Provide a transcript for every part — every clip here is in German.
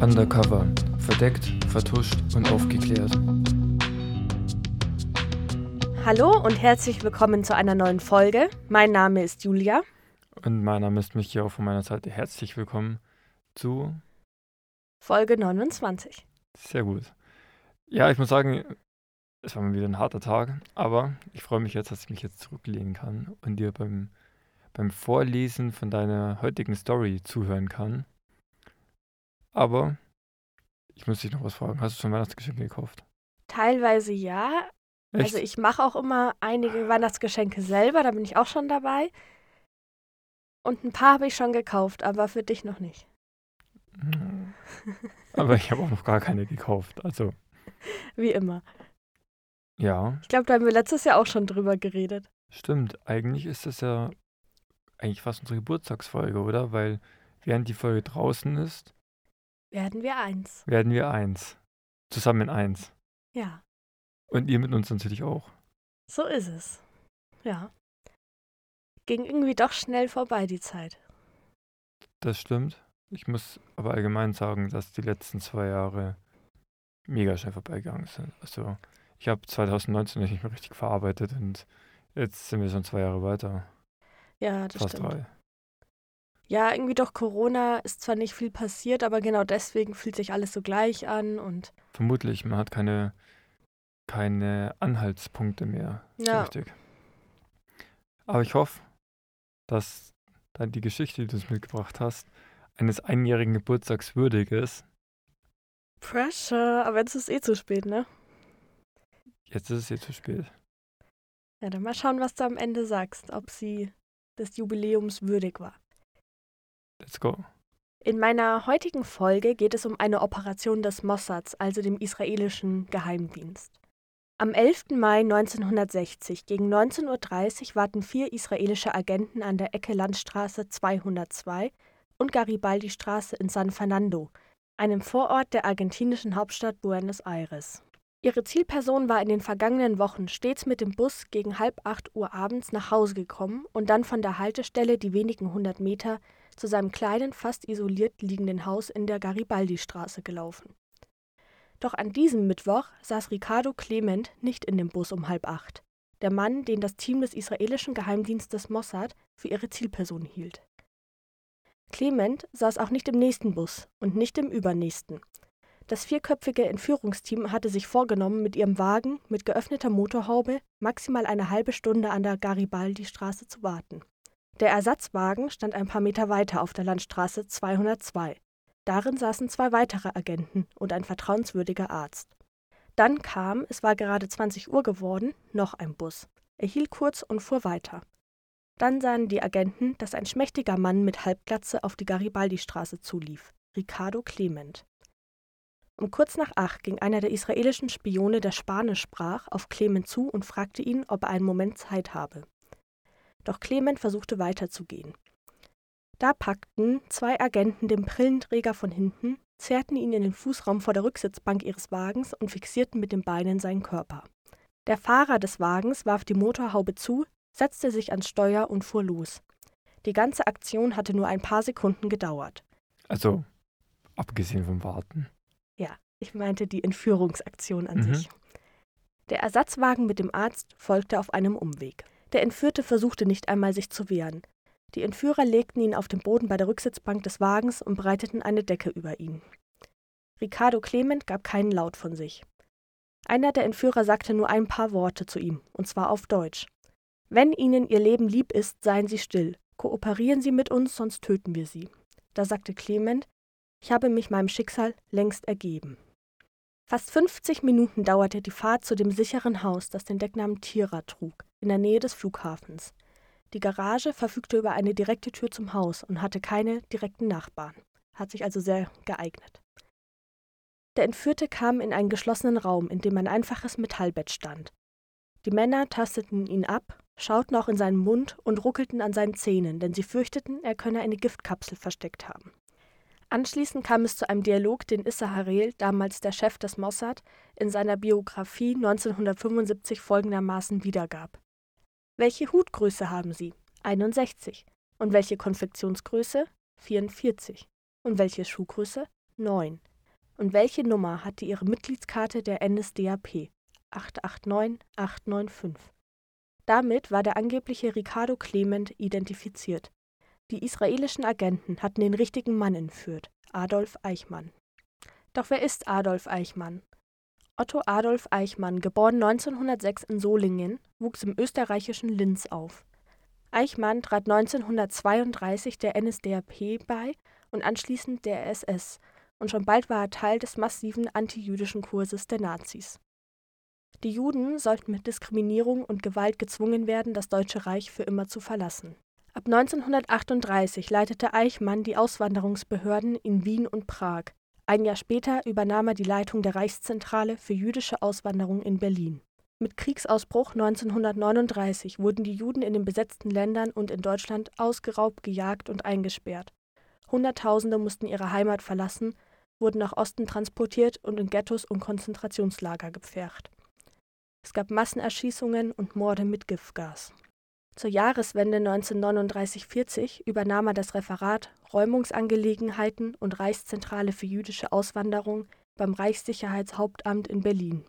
Undercover. Verdeckt, vertuscht und aufgeklärt. Hallo und herzlich willkommen zu einer neuen Folge. Mein Name ist Julia. Und mein Name ist Michi, auch von meiner Seite herzlich willkommen zu Folge 29. Sehr gut. Ja, ich muss sagen, es war mal wieder ein harter Tag, aber ich freue mich jetzt, dass ich mich jetzt zurücklehnen kann und dir beim, beim Vorlesen von deiner heutigen Story zuhören kann. Aber ich muss dich noch was fragen. Hast du schon Weihnachtsgeschenke gekauft? Teilweise ja. Echt? Also ich mache auch immer einige Weihnachtsgeschenke selber, da bin ich auch schon dabei. Und ein paar habe ich schon gekauft, aber für dich noch nicht. aber ich habe auch noch gar keine gekauft. Also, Wie immer. ja, Ich glaube, da haben wir letztes Jahr auch schon drüber geredet. stimmt. Eigentlich ist das ja eigentlich fast unsere Geburtstagsfolge, oder? Weil während die Folge draußen ist, Werden wir eins. werden wir eins. Zusammen in eins. Ja, Und ihr mit uns natürlich auch. so ist es. Ja. Ging irgendwie doch schnell vorbei, die Zeit. Das stimmt. Ich muss aber allgemein sagen, dass die letzten zwei Jahre mega schnell vorbeigegangen sind. Also ich habe 2019 nicht mehr richtig verarbeitet und jetzt sind wir schon zwei Jahre weiter. Ja, das Fast stimmt. drei. Ja, irgendwie durch Corona ist zwar nicht viel passiert, aber genau deswegen fühlt sich alles so gleich an und Vermutlich, man hat keine, keine Anhaltspunkte mehr. Ja. richtig. Aber ich hoffe, dass dann die Geschichte, die du uns mitgebracht hast, eines einjährigen Geburtstags würdig ist. Pressure, aber jetzt ist eh zu spät, ne? Jetzt ist es eh zu spät. Ja, dann mal schauen, was du am Ende sagst, ob sie des Jubiläums würdig war. Let's go. In meiner heutigen Folge geht es um eine Operation des Mossads, also dem israelischen Geheimdienst. Am 11. Mai 1960 gegen 19.30 Uhr warten vier israelische Agenten an der Ecke Landstraße 202 und Garibaldi-Straße in San Fernando, einem Vorort der argentinischen Hauptstadt Buenos Aires. Ihre Zielperson war in den vergangenen Wochen stets mit dem Bus gegen halb acht Uhr abends nach Hause gekommen und dann von der Haltestelle die wenigen hundert Meter zu seinem kleinen, fast isoliert liegenden Haus in der Garibaldi-Straße gelaufen. Doch an diesem Mittwoch saß Ricardo Clement nicht in dem Bus um halb acht, der Mann, den das Team des israelischen Geheimdienstes Mossad für ihre Zielperson hielt. Clement saß auch nicht im nächsten Bus und nicht im übernächsten. Das vierköpfige Entführungsteam hatte sich vorgenommen, mit ihrem Wagen mit geöffneter Motorhaube maximal eine halbe Stunde an der Garibaldi-Straße zu warten. Der Ersatzwagen stand ein paar Meter weiter auf der Landstraße 202. Darin saßen zwei weitere Agenten und ein vertrauenswürdiger Arzt. Dann kam, es war gerade 20 Uhr geworden, noch ein Bus. Er hielt kurz und fuhr weiter. Dann sahen die Agenten, dass ein schmächtiger Mann mit Halbglatze auf die Garibaldi-Straße zulief, Ricardo Clement. Um kurz nach acht ging einer der israelischen Spione, der Spanisch sprach, auf Clement zu und fragte ihn, ob er einen Moment Zeit habe. Doch Clement versuchte weiterzugehen. Da packten zwei Agenten den Brillenträger von hinten, zerrten ihn in den Fußraum vor der Rücksitzbank ihres Wagens und fixierten mit den Beinen seinen Körper. Der Fahrer des Wagens warf die Motorhaube zu, setzte sich ans Steuer und fuhr los. Die ganze Aktion hatte nur ein paar Sekunden gedauert. Also, abgesehen vom Warten. Ja, ich meinte die Entführungsaktion an Mhm. sich. Der Ersatzwagen mit dem Arzt folgte auf einem Umweg. Der Entführte versuchte nicht einmal, sich zu wehren. Die Entführer legten ihn auf den Boden bei der Rücksitzbank des Wagens und breiteten eine Decke über ihn. Ricardo Clement gab keinen Laut von sich. Einer der Entführer sagte nur ein paar Worte zu ihm, und zwar auf Deutsch. Wenn Ihnen Ihr Leben lieb ist, seien Sie still. Kooperieren Sie mit uns, sonst töten wir Sie. Da sagte Clement, ich habe mich meinem Schicksal längst ergeben. Fast 50 Minuten dauerte die Fahrt zu dem sicheren Haus, das den Decknamen Tira trug, in der Nähe des Flughafens. Die Garage verfügte über eine direkte Tür zum Haus und hatte keine direkten Nachbarn, hat sich also sehr geeignet. Der Entführte kam in einen geschlossenen Raum, in dem ein einfaches Metallbett stand. Die Männer tasteten ihn ab, schauten auch in seinen Mund und ruckelten an seinen Zähnen, denn sie fürchteten, er könne eine Giftkapsel versteckt haben. Anschließend kam es zu einem Dialog, den Issa Harel, damals der Chef des Mossad, in seiner Biografie 1975 folgendermaßen wiedergab. Welche Hutgröße haben Sie? 61. Und welche Konfektionsgröße? 44. Und welche Schuhgröße? 9. Und welche Nummer hatte ihre Mitgliedskarte der NSDAP? 889895. Damit war der angebliche Ricardo Clement identifiziert. Die israelischen Agenten hatten den richtigen Mann entführt, Adolf Eichmann. Doch wer ist Adolf Eichmann? Otto Adolf Eichmann, geboren 1906 in Solingen, wuchs im österreichischen Linz auf. Eichmann trat 1932 der NSDAP bei und anschließend der SS, und schon bald war er Teil des massiven antijüdischen Kurses der Nazis. Die Juden sollten mit Diskriminierung und Gewalt gezwungen werden, das Deutsche Reich für immer zu verlassen. Ab 1938 leitete Eichmann die Auswanderungsbehörden in Wien und Prag. Ein Jahr später übernahm er die Leitung der Reichszentrale für jüdische Auswanderung in Berlin. Mit Kriegsausbruch 1939 wurden die Juden in den besetzten Ländern und in Deutschland ausgeraubt, gejagt und eingesperrt. Hunderttausende mussten ihre Heimat verlassen, wurden nach Osten transportiert und in Ghettos und Konzentrationslager gepfercht. Es gab Massenerschießungen und Morde mit Giftgas. Zur Jahreswende 1939/40 übernahm er das Referat Räumungsangelegenheiten und Reichszentrale für jüdische Auswanderung beim Reichssicherheitshauptamt in Berlin.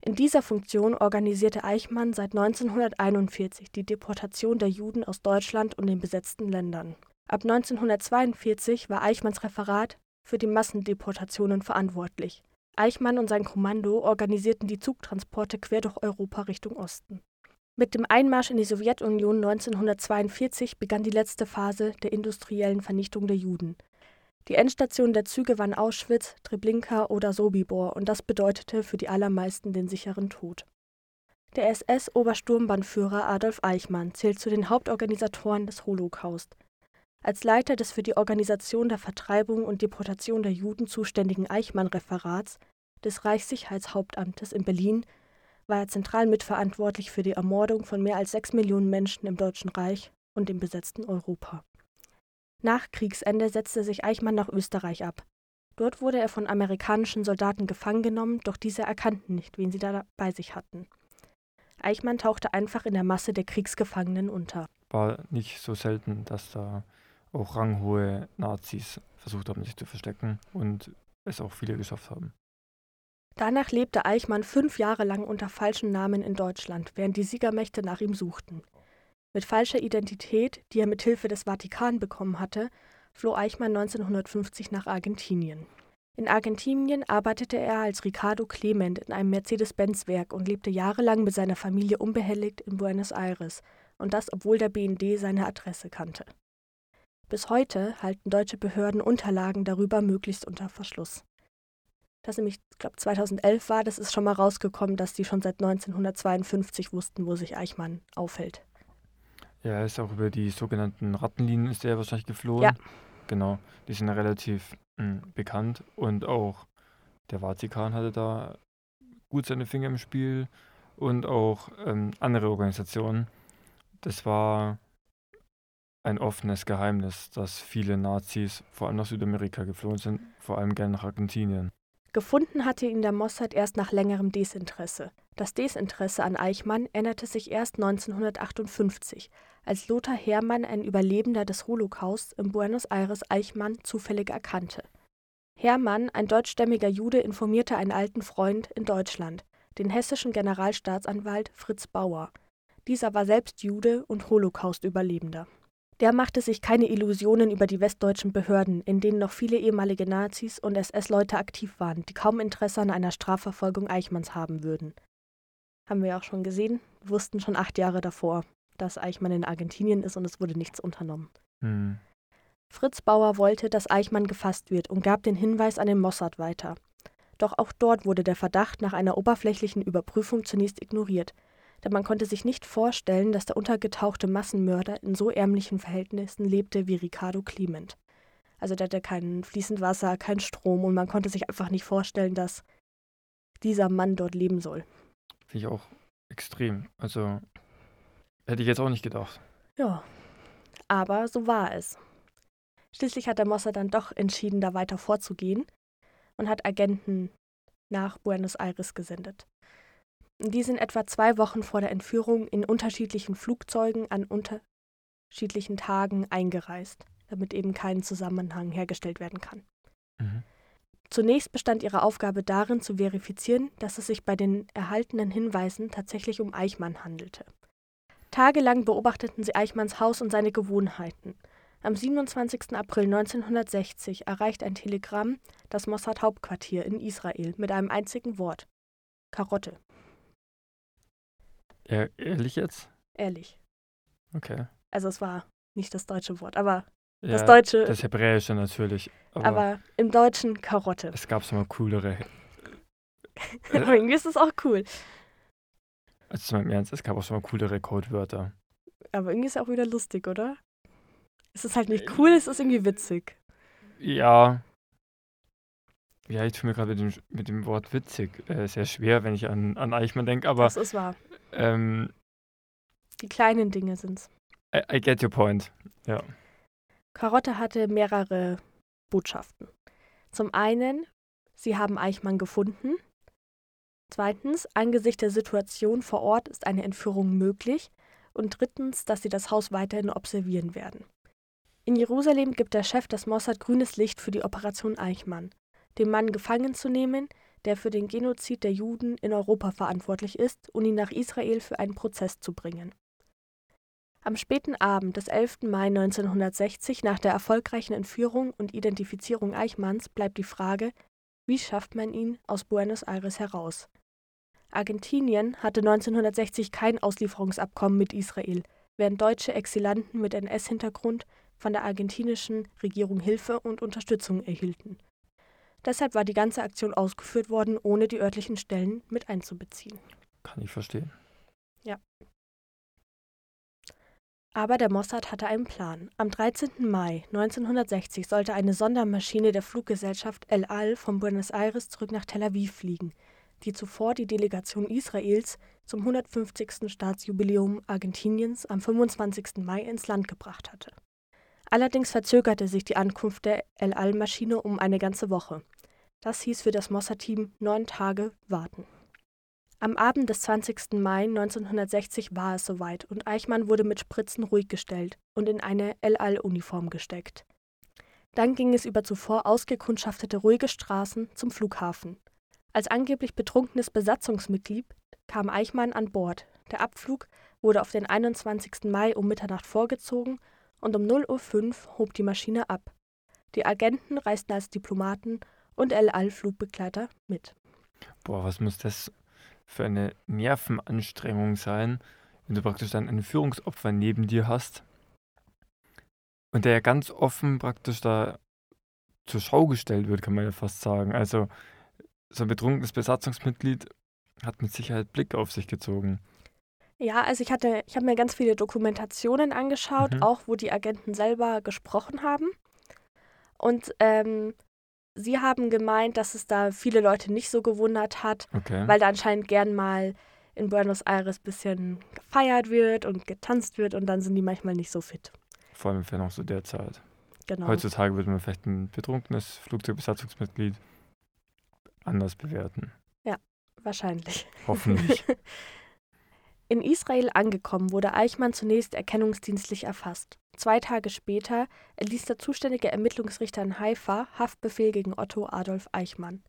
In dieser Funktion organisierte Eichmann seit 1941 die Deportation der Juden aus Deutschland und den besetzten Ländern. Ab 1942 war Eichmanns Referat für die Massendeportationen verantwortlich. Eichmann und sein Kommando organisierten die Zugtransporte quer durch Europa Richtung Osten. Mit dem Einmarsch in die Sowjetunion 1942 begann die letzte Phase der industriellen Vernichtung der Juden. Die Endstation der Züge waren Auschwitz, Treblinka oder Sobibor und das bedeutete für die allermeisten den sicheren Tod. Der SS-Obersturmbannführer Adolf Eichmann zählt zu den Hauptorganisatoren des Holocaust. Als Leiter des für die Organisation der Vertreibung und Deportation der Juden zuständigen Eichmann-Referats des Reichssicherheitshauptamtes in Berlin war er zentral mitverantwortlich für die Ermordung von mehr als sechs Millionen Menschen im Deutschen Reich und im besetzten Europa. Nach Kriegsende setzte sich Eichmann nach Österreich ab. Dort wurde er von amerikanischen Soldaten gefangen genommen, doch diese erkannten nicht, wen sie da bei sich hatten. Eichmann tauchte einfach in der Masse der Kriegsgefangenen unter. War nicht so selten, dass da auch ranghohe Nazis versucht haben, sich zu verstecken und es auch viele geschafft haben. Danach lebte Eichmann fünf Jahre lang unter falschem Namen in Deutschland, während die Siegermächte nach ihm suchten. Mit falscher Identität, die er mit Hilfe des Vatikan bekommen hatte, floh Eichmann 1950 nach Argentinien. In Argentinien arbeitete er als Ricardo Clement in einem Mercedes-Benz-Werk und lebte jahrelang mit seiner Familie unbehelligt in Buenos Aires, und das obwohl der BND seine Adresse kannte. Bis heute halten deutsche Behörden Unterlagen darüber möglichst unter Verschluss. Das nämlich, ich glaube, 2011 war, das ist schon mal rausgekommen, dass die schon seit 1952 wussten, wo sich Eichmann aufhält. Ja, er ist auch über die sogenannten Rattenlinien ist er wahrscheinlich geflohen. Ja. Genau, die sind relativ mh, bekannt und auch der Vatikan hatte da gut seine Finger im Spiel und auch ähm, andere Organisationen. Das war ein offenes Geheimnis, dass viele Nazis vor allem nach Südamerika geflohen sind, vor allem gerne nach Argentinien. Gefunden hatte ihn der Mossad erst nach längerem Desinteresse. Das Desinteresse an Eichmann änderte sich erst 1958, als Lothar Hermann, ein Überlebender des Holocaust, in Buenos Aires Eichmann zufällig erkannte. Hermann, ein deutschstämmiger Jude, informierte einen alten Freund in Deutschland, den hessischen Generalstaatsanwalt Fritz Bauer. Dieser war selbst Jude und Holocaust-Überlebender. Der machte sich keine Illusionen über die westdeutschen Behörden, in denen noch viele ehemalige Nazis und SS-Leute aktiv waren, die kaum Interesse an einer Strafverfolgung Eichmanns haben würden. Haben wir auch schon gesehen, wussten schon acht Jahre davor, dass Eichmann in Argentinien ist und es wurde nichts unternommen. Hm. Fritz Bauer wollte, dass Eichmann gefasst wird und gab den Hinweis an den Mossad weiter. Doch auch dort wurde der Verdacht nach einer oberflächlichen Überprüfung zunächst ignoriert – denn man konnte sich nicht vorstellen, dass der untergetauchte Massenmörder in so ärmlichen Verhältnissen lebte wie Ricardo Clement. Also der hatte kein fließend Wasser, kein Strom und man konnte sich einfach nicht vorstellen, dass dieser Mann dort leben soll. Finde ich auch extrem. Also hätte ich jetzt auch nicht gedacht. Ja, aber so war es. Schließlich hat der Mossad dann doch entschieden, da weiter vorzugehen und hat Agenten nach Buenos Aires gesendet. Die sind etwa zwei Wochen vor der Entführung in unterschiedlichen Flugzeugen an unterschiedlichen Tagen eingereist, damit eben kein Zusammenhang hergestellt werden kann. Mhm. Zunächst bestand ihre Aufgabe darin, zu verifizieren, dass es sich bei den erhaltenen Hinweisen tatsächlich um Eichmann handelte. Tagelang beobachteten sie Eichmanns Haus und seine Gewohnheiten. Am 27. April 1960 erreicht ein Telegramm das Mossad-Hauptquartier in Israel mit einem einzigen Wort: Karotte. Ehrlich jetzt? Ehrlich. Okay. Also, es war nicht das deutsche Wort, aber Ja, das deutsche. Das Hebräische natürlich. Aber, aber im Deutschen Karotte. es gab so mal coolere. Aber irgendwie ist es auch cool. Also mal im Ernst, es gab auch schon mal coolere Codewörter. Aber irgendwie ist es auch wieder lustig, oder? Es ist halt nicht cool, es ist irgendwie witzig. Ja. Ja, ich tue mir gerade mit dem, mit dem Wort witzig äh, sehr schwer, wenn ich an, an Eichmann denke, aber das ist wahr. Ähm, Die kleinen Dinge sind's. I, I get your point. Ja. Karotte hatte mehrere Botschaften. Zum einen, sie haben Eichmann gefunden. Zweitens, angesichts der Situation vor Ort ist eine Entführung möglich. Und drittens, dass sie das Haus weiterhin observieren werden. In Jerusalem gibt der Chef des Mossad grünes Licht für die Operation Eichmann, den Mann gefangen zu nehmen, der für den Genozid der Juden in Europa verantwortlich ist, und ihn nach Israel für einen Prozess zu bringen. Am späten Abend des 11. Mai 1960, nach der erfolgreichen Entführung und Identifizierung Eichmanns, bleibt die Frage, wie schafft man ihn aus Buenos Aires heraus? Argentinien hatte 1960 kein Auslieferungsabkommen mit Israel, während deutsche Exilanten mit NS-Hintergrund von der argentinischen Regierung Hilfe und Unterstützung erhielten. Deshalb war die ganze Aktion ausgeführt worden, ohne die örtlichen Stellen mit einzubeziehen. Kann ich verstehen. Aber der Mossad hatte einen Plan. Am 13. Mai 1960 sollte eine Sondermaschine der Fluggesellschaft El Al von Buenos Aires zurück nach Tel Aviv fliegen, die zuvor die Delegation Israels zum 150. Staatsjubiläum Argentiniens am 25. Mai ins Land gebracht hatte. Allerdings verzögerte sich die Ankunft der El Al-Maschine um eine ganze Woche. Das hieß für das Mossad-Team neun Tage warten. Am Abend des 20. Mai 1960 war es soweit und Eichmann wurde mit Spritzen ruhig gestellt und in eine El Al-Uniform gesteckt. Dann ging es über zuvor ausgekundschaftete ruhige Straßen zum Flughafen. Als angeblich betrunkenes Besatzungsmitglied kam Eichmann an Bord. Der Abflug wurde auf den 21. Mai um Mitternacht vorgezogen und um 0.05 Uhr hob die Maschine ab. Die Agenten reisten als Diplomaten und El Al-Flugbegleiter mit. Boah, was muss das für eine Nervenanstrengung sein, wenn du praktisch dann ein Führungsopfer neben dir hast und der ja ganz offen praktisch da zur Schau gestellt wird, kann man ja fast sagen. Also so ein betrunkenes Besatzungsmitglied hat mit Sicherheit Blick auf sich gezogen. Ja, also ich hatte, ich habe mir ganz viele Dokumentationen angeschaut, Mhm. auch wo die Agenten selber gesprochen haben. Und ähm, sie haben gemeint, dass es da viele Leute nicht so gewundert hat, Okay. weil da anscheinend gern mal in Buenos Aires ein bisschen gefeiert wird und getanzt wird und dann sind die manchmal nicht so fit. Vor allem für noch so der Zeit. Genau. Heutzutage würde man vielleicht ein betrunkenes Flugzeugbesatzungsmitglied anders bewerten. Wahrscheinlich. Hoffentlich. In Israel angekommen, wurde Eichmann zunächst erkennungsdienstlich erfasst. Zwei Tage später erließ der zuständige Ermittlungsrichter in Haifa Haftbefehl gegen Otto Adolf Eichmann.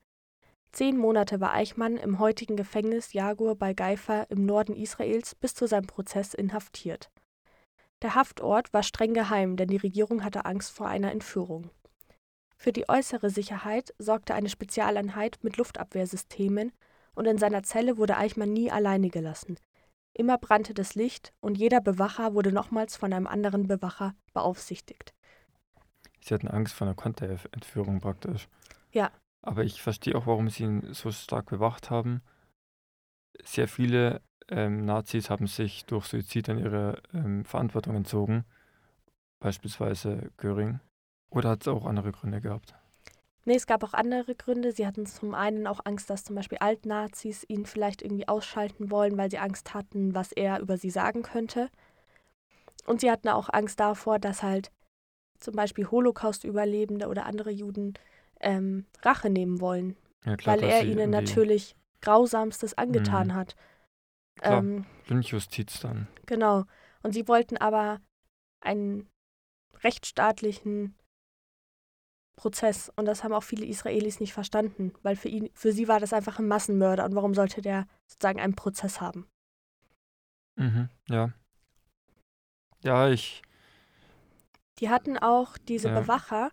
Zehn Monate war Eichmann im heutigen Gefängnis Jagur bei Gaifa im Norden Israels bis zu seinem Prozess inhaftiert. Der Haftort war streng geheim, denn die Regierung hatte Angst vor einer Entführung. Für die äußere Sicherheit sorgte eine Spezialeinheit mit Luftabwehrsystemen und in seiner Zelle wurde Eichmann nie alleine gelassen. Immer brannte das Licht und jeder Bewacher wurde nochmals von einem anderen Bewacher beaufsichtigt. Sie hatten Angst vor einer Konterentführung praktisch. Ja. Aber ich verstehe auch, warum sie ihn so stark bewacht haben. Sehr viele ähm, Nazis haben sich durch Suizid an ihre ähm, Verantwortung entzogen. Beispielsweise Göring. Oder hat es auch andere Gründe gehabt? Nee, es gab auch andere Gründe. Sie hatten zum einen auch Angst, dass zum Beispiel Altnazis ihn vielleicht irgendwie ausschalten wollen, weil sie Angst hatten, was er über sie sagen könnte. Und sie hatten auch Angst davor, dass halt zum Beispiel Holocaust-Überlebende oder andere Juden ähm, Rache nehmen wollen, Ja, klar, weil er ihnen natürlich Grausamstes angetan Mhm. hat. Klar. Ähm, Lynchjustiz dann. Genau. Und sie wollten aber einen rechtsstaatlichen Prozess. Und das haben auch viele Israelis nicht verstanden, weil für, ihn, für sie war das einfach ein Massenmörder. Und warum sollte der sozusagen einen Prozess haben? Mhm, ja. Ja, ich. Die hatten auch diese Ja. Bewacher,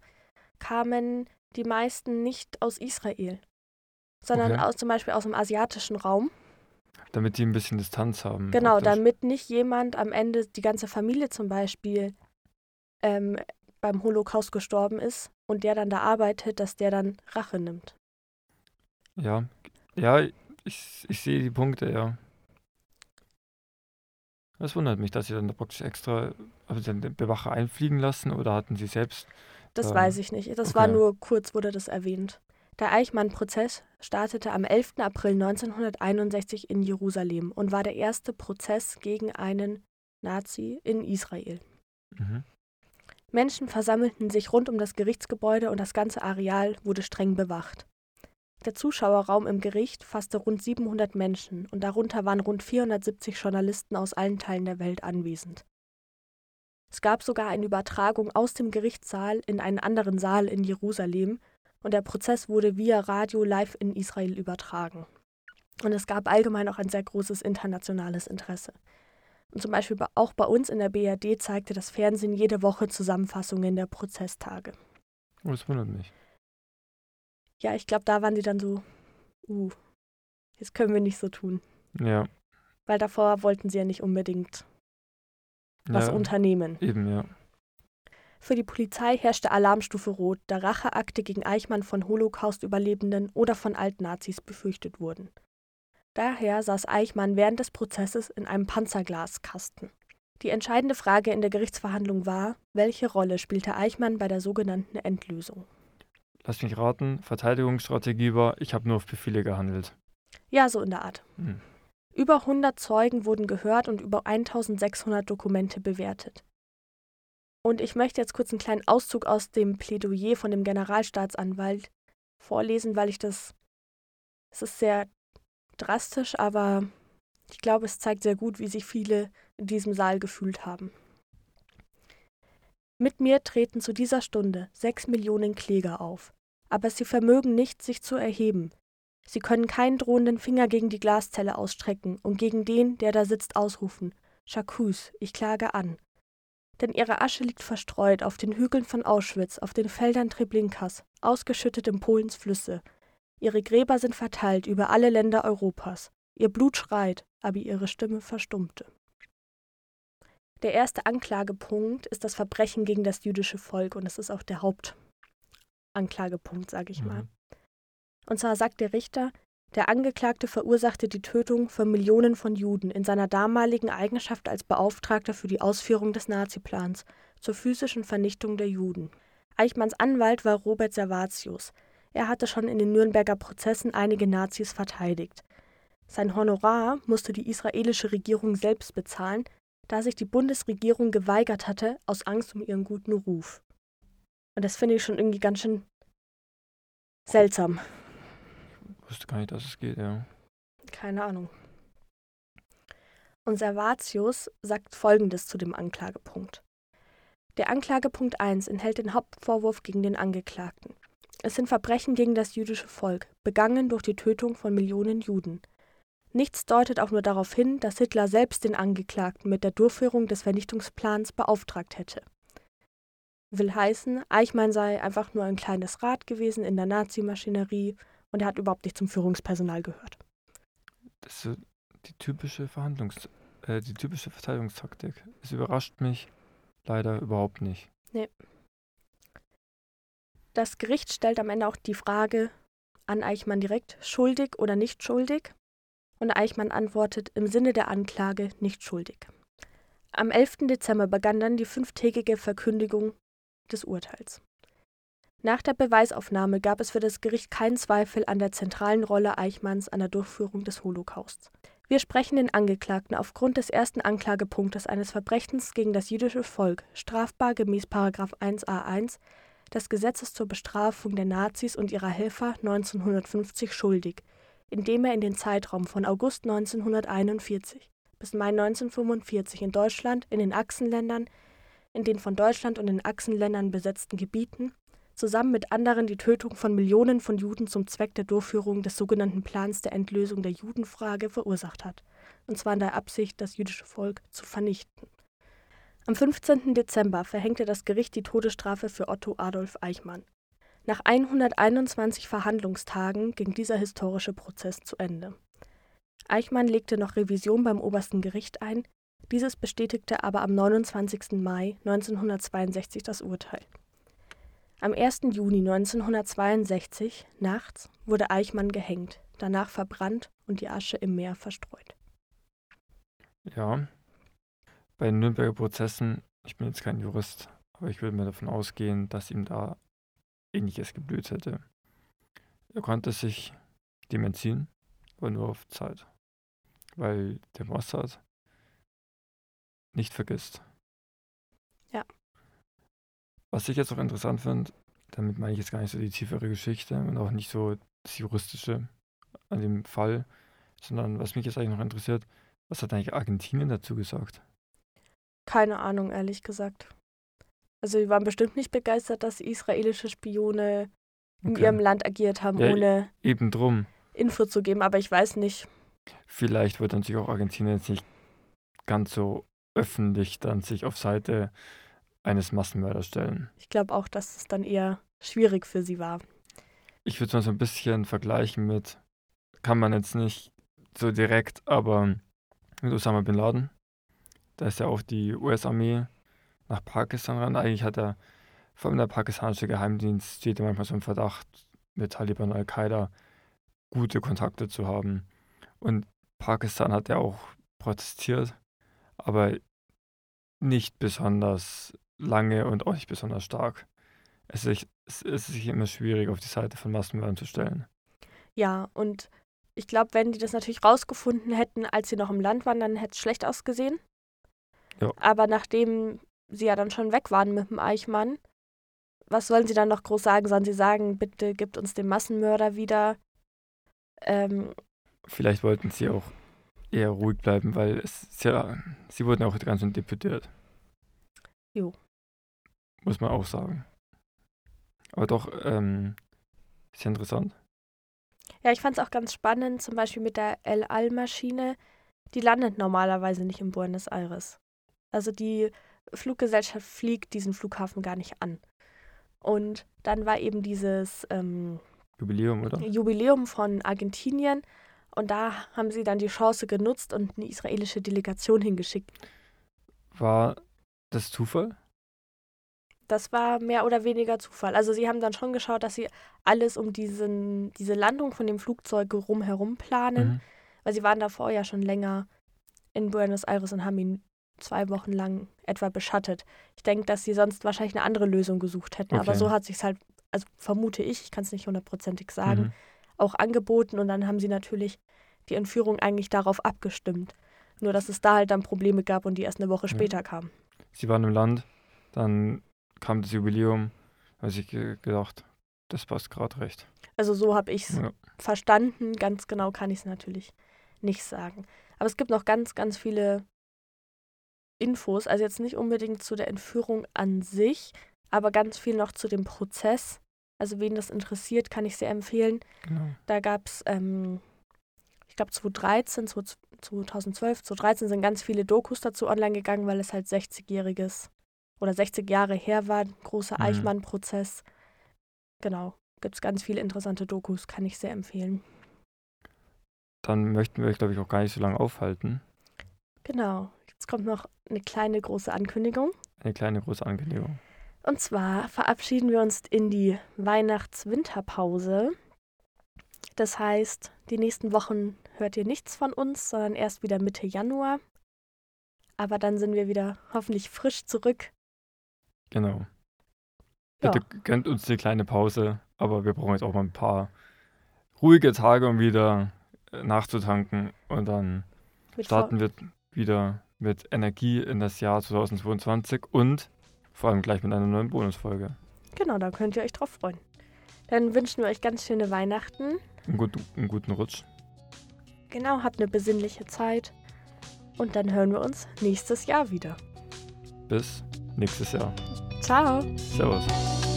kamen die meisten nicht aus Israel, sondern Okay. aus, zum Beispiel aus dem asiatischen Raum. Damit die ein bisschen Distanz haben. Genau, praktisch. damit nicht jemand am Ende, die ganze Familie zum Beispiel, ähm, beim Holocaust gestorben ist und der dann da arbeitet, dass der dann Rache nimmt. Ja, ja, ich, ich sehe die Punkte, ja. Es wundert mich, dass sie dann da praktisch extra, dann den Bewacher einfliegen lassen oder hatten sie selbst, Das Ähm, weiß ich nicht. Das war okay. nur kurz, wurde das erwähnt. Der Eichmann-Prozess startete am 11. April 1961 in Jerusalem und war der erste Prozess gegen einen Nazi in Israel. mhm. Menschen versammelten sich rund um das Gerichtsgebäude und das ganze Areal wurde streng bewacht. Der Zuschauerraum im Gericht fasste rund 700 Menschen und darunter waren rund 470 Journalisten aus allen Teilen der Welt anwesend. Es gab sogar eine Übertragung aus dem Gerichtssaal in einen anderen Saal in Jerusalem und der Prozess wurde via Radio live in Israel übertragen. Und es gab allgemein auch ein sehr großes internationales Interesse. Und zum Beispiel bei- auch bei uns in der BRD zeigte das Fernsehen jede Woche Zusammenfassungen der Prozesstage. Oh, das wundert mich. Ja, ich glaube, da waren die dann so, uh, jetzt können wir nicht so tun. Ja, Weil davor wollten sie ja nicht unbedingt was ja, unternehmen. eben, ja. Für die Polizei herrschte Alarmstufe Rot, da Racheakte gegen Eichmann von Holocaust-Überlebenden oder von Altnazis befürchtet wurden. Daher saß Eichmann während des Prozesses in einem Panzerglaskasten. Die entscheidende Frage in der Gerichtsverhandlung war, welche Rolle spielte Eichmann bei der sogenannten Endlösung? Lass mich raten, Verteidigungsstrategie war, ich habe nur auf Befehle gehandelt. Ja, so in der Art. Hm. Über 100 Zeugen wurden gehört und über 1600 Dokumente bewertet. Und ich möchte jetzt kurz einen kleinen Auszug aus dem Plädoyer von dem Generalstaatsanwalt vorlesen, weil ich das. Es ist sehr drastisch, aber ich glaube, es zeigt sehr gut, wie sich viele in diesem Saal gefühlt haben. Mit mir treten zu dieser Stunde sechs Millionen Kläger auf, aber sie vermögen nicht, sich zu erheben, Sie können keinen drohenden Finger gegen die Glaszelle ausstrecken und gegen den, der da sitzt, ausrufen: J'accuse, ich klage an. Denn ihre Asche liegt verstreut auf den Hügeln von Auschwitz, auf den Feldern Treblinkas, ausgeschüttet in Polens Flüsse. Ihre Gräber sind verteilt über alle Länder Europas. Ihr Blut schreit, aber ihre Stimme verstummte. Der erste Anklagepunkt ist das Verbrechen gegen das jüdische Volk und es ist auch der Hauptanklagepunkt, sage ich mal. Mhm. Und zwar sagt der Richter, der Angeklagte verursachte die Tötung von Millionen von Juden in seiner damaligen Eigenschaft als Beauftragter für die Ausführung des Naziplans zur physischen Vernichtung der Juden. Eichmanns Anwalt war Robert Servatius. Er hatte schon in den Nürnberger Prozessen einige Nazis verteidigt. Sein Honorar musste die israelische Regierung selbst bezahlen, da sich die Bundesregierung geweigert hatte, aus Angst um ihren guten Ruf. Und das finde ich schon irgendwie ganz schön seltsam. Wusste gar nicht, dass es geht, ja. Keine Ahnung. Und Servatius sagt Folgendes zu dem Anklagepunkt. Der Anklagepunkt 1 enthält den Hauptvorwurf gegen den Angeklagten. Es sind Verbrechen gegen das jüdische Volk, begangen durch die Tötung von Millionen Juden. Nichts deutet auch nur darauf hin, dass Hitler selbst den Angeklagten mit der Durchführung des Vernichtungsplans beauftragt hätte. Will heißen, Eichmann sei einfach nur ein kleines Rad gewesen in der Nazimaschinerie und er hat überhaupt nicht zum Führungspersonal gehört. Das ist die typische Verhandlungs-, äh, die typische Verteidigungstaktik. Es überrascht mich leider überhaupt nicht. Das Gericht stellt am Ende auch die Frage an Eichmann direkt, schuldig oder nicht schuldig? Und Eichmann antwortet im Sinne der Anklage nicht schuldig. Am 11. Dezember begann dann die fünftägige Verkündigung des Urteils. Nach der Beweisaufnahme gab es für das Gericht keinen Zweifel an der zentralen Rolle Eichmanns an der Durchführung des Holocausts. Wir sprechen den Angeklagten aufgrund des ersten Anklagepunktes eines Verbrechens gegen das jüdische Volk, strafbar gemäß 1a1 des Gesetzes zur Bestrafung der Nazis und ihrer Helfer 1950 schuldig, indem er in den Zeitraum von August 1941 bis Mai 1945 in Deutschland, in den Achsenländern, in den von Deutschland und den Achsenländern besetzten Gebieten zusammen mit anderen die Tötung von Millionen von Juden zum Zweck der Durchführung des sogenannten Plans der Endlösung der Judenfrage verursacht hat, und zwar in der Absicht, das jüdische Volk zu vernichten. Am 15. Dezember verhängte das Gericht die Todesstrafe für Otto Adolf Eichmann. Nach 121 Verhandlungstagen ging dieser historische Prozess zu Ende. Eichmann legte noch Revision beim obersten Gericht ein, dieses bestätigte aber am 29. Mai 1962 das Urteil. Am 1. Juni 1962, nachts, wurde Eichmann gehängt, danach verbrannt und die Asche im Meer verstreut. Ja, bei den Nürnberger Prozessen, ich bin jetzt kein Jurist, aber ich würde mir davon ausgehen, dass ihm da ähnliches geblüht hätte. Er konnte sich dem entziehen, aber nur auf Zeit, weil der Mossad nicht vergisst. Ja. Was ich jetzt auch interessant finde, damit meine ich jetzt gar nicht so die tiefere Geschichte und auch nicht so das Juristische an dem Fall, sondern was mich jetzt eigentlich noch interessiert, was hat eigentlich Argentinien dazu gesagt? Keine Ahnung, ehrlich gesagt. Also, sie waren bestimmt nicht begeistert, dass israelische Spione in Okay. ihrem Land agiert haben, Ja, ohne Eben drum. Info zu geben, aber ich weiß nicht. Vielleicht wird dann sich auch Argentinien jetzt nicht ganz so öffentlich dann sich auf Seite eines Massenmörders stellen. Ich glaube auch, dass es dann eher schwierig für sie war. Ich würde es mal so ein bisschen vergleichen mit, kann man jetzt nicht so direkt, aber mit Osama Bin Laden. Da ist ja auch die US-Armee nach Pakistan ran. Eigentlich hat er, vor allem der pakistanische Geheimdienst, steht ja manchmal so im Verdacht, mit Taliban und Al-Qaida gute Kontakte zu haben. Und Pakistan hat ja auch protestiert, aber nicht besonders lange und auch nicht besonders stark. Es ist, sich immer schwierig, auf die Seite von Massenmördern zu stellen. Ja, und ich glaube, wenn die das natürlich rausgefunden hätten, als sie noch im Land waren, dann hätte es schlecht ausgesehen. Ja. Aber nachdem sie ja dann schon weg waren mit dem Eichmann, was sollen sie dann noch groß sagen? Sollen sie sagen, bitte gibt uns den Massenmörder wieder? Ähm, Vielleicht wollten sie auch eher ruhig bleiben, weil es ja, sie wurden auch ganz schön deputiert. Jo. Muss man auch sagen. Aber doch, ähm, ist ja interessant. ja, ich fand es auch ganz spannend, zum Beispiel mit der El Al-Maschine. Die landet normalerweise nicht in Buenos Aires. Also die Fluggesellschaft fliegt diesen Flughafen gar nicht an. Und dann war eben dieses ähm, Jubiläum, oder? Jubiläum von Argentinien. Und da haben sie dann die Chance genutzt und eine israelische Delegation hingeschickt. War das Zufall? Das war mehr oder weniger Zufall. Also sie haben dann schon geschaut, dass sie alles um diesen, diese Landung von dem Flugzeug rumherum planen, Mhm. weil sie waren davor ja schon länger in Buenos Aires und haben ihn zwei Wochen lang etwa beschattet. Ich denke, dass sie sonst wahrscheinlich eine andere Lösung gesucht hätten, aber Okay. so hat sich halt, also vermute ich, ich kann es nicht hundertprozentig sagen, Mhm. auch angeboten und dann haben sie natürlich die Entführung eigentlich darauf abgestimmt. Nur, dass es da halt dann Probleme gab und die erst eine Woche Ja. später kamen. Sie waren im Land, dann kam das Jubiläum, habe ich ge- gedacht, das passt gerade recht. Also so habe ich es Ja. verstanden. Ganz genau kann ich es natürlich nicht sagen. Aber es gibt noch ganz, ganz viele Infos. Also jetzt nicht unbedingt zu der Entführung an sich, aber ganz viel noch zu dem Prozess. Also wen das interessiert, kann ich sehr empfehlen. Genau. Da gab es, ähm, ich glaube 2013, 2012, 2013 sind ganz viele Dokus dazu online gegangen, weil es halt 60-jähriges oder 60 Jahre her war, großer Mhm. Eichmann-Prozess. Genau, gibt es ganz viele interessante Dokus, kann ich sehr empfehlen. Dann möchten wir euch, glaube ich, auch gar nicht so lange aufhalten. Genau, jetzt kommt noch eine kleine große Ankündigung. Eine kleine große Ankündigung. Und zwar verabschieden wir uns in die Weihnachts-Winterpause. Das heißt, die nächsten Wochen hört ihr nichts von uns, sondern erst wieder Mitte Januar. Aber dann sind wir wieder hoffentlich frisch zurück. Genau. Ja. Bitte gönnt uns eine kleine Pause, aber wir brauchen jetzt auch mal ein paar ruhige Tage, um wieder äh, nachzutanken. Und dann Mit starten wir wieder mit Energie in das Jahr 2022 und vor allem gleich mit einer neuen Bonusfolge. Genau, da könnt ihr euch drauf freuen. Dann wünschen wir euch ganz schöne Weihnachten. Einen, gut, einen guten Rutsch. Genau, habt eine besinnliche Zeit. Und dann hören wir uns nächstes Jahr wieder. Bis nächstes Jahr. Ciao! Servus.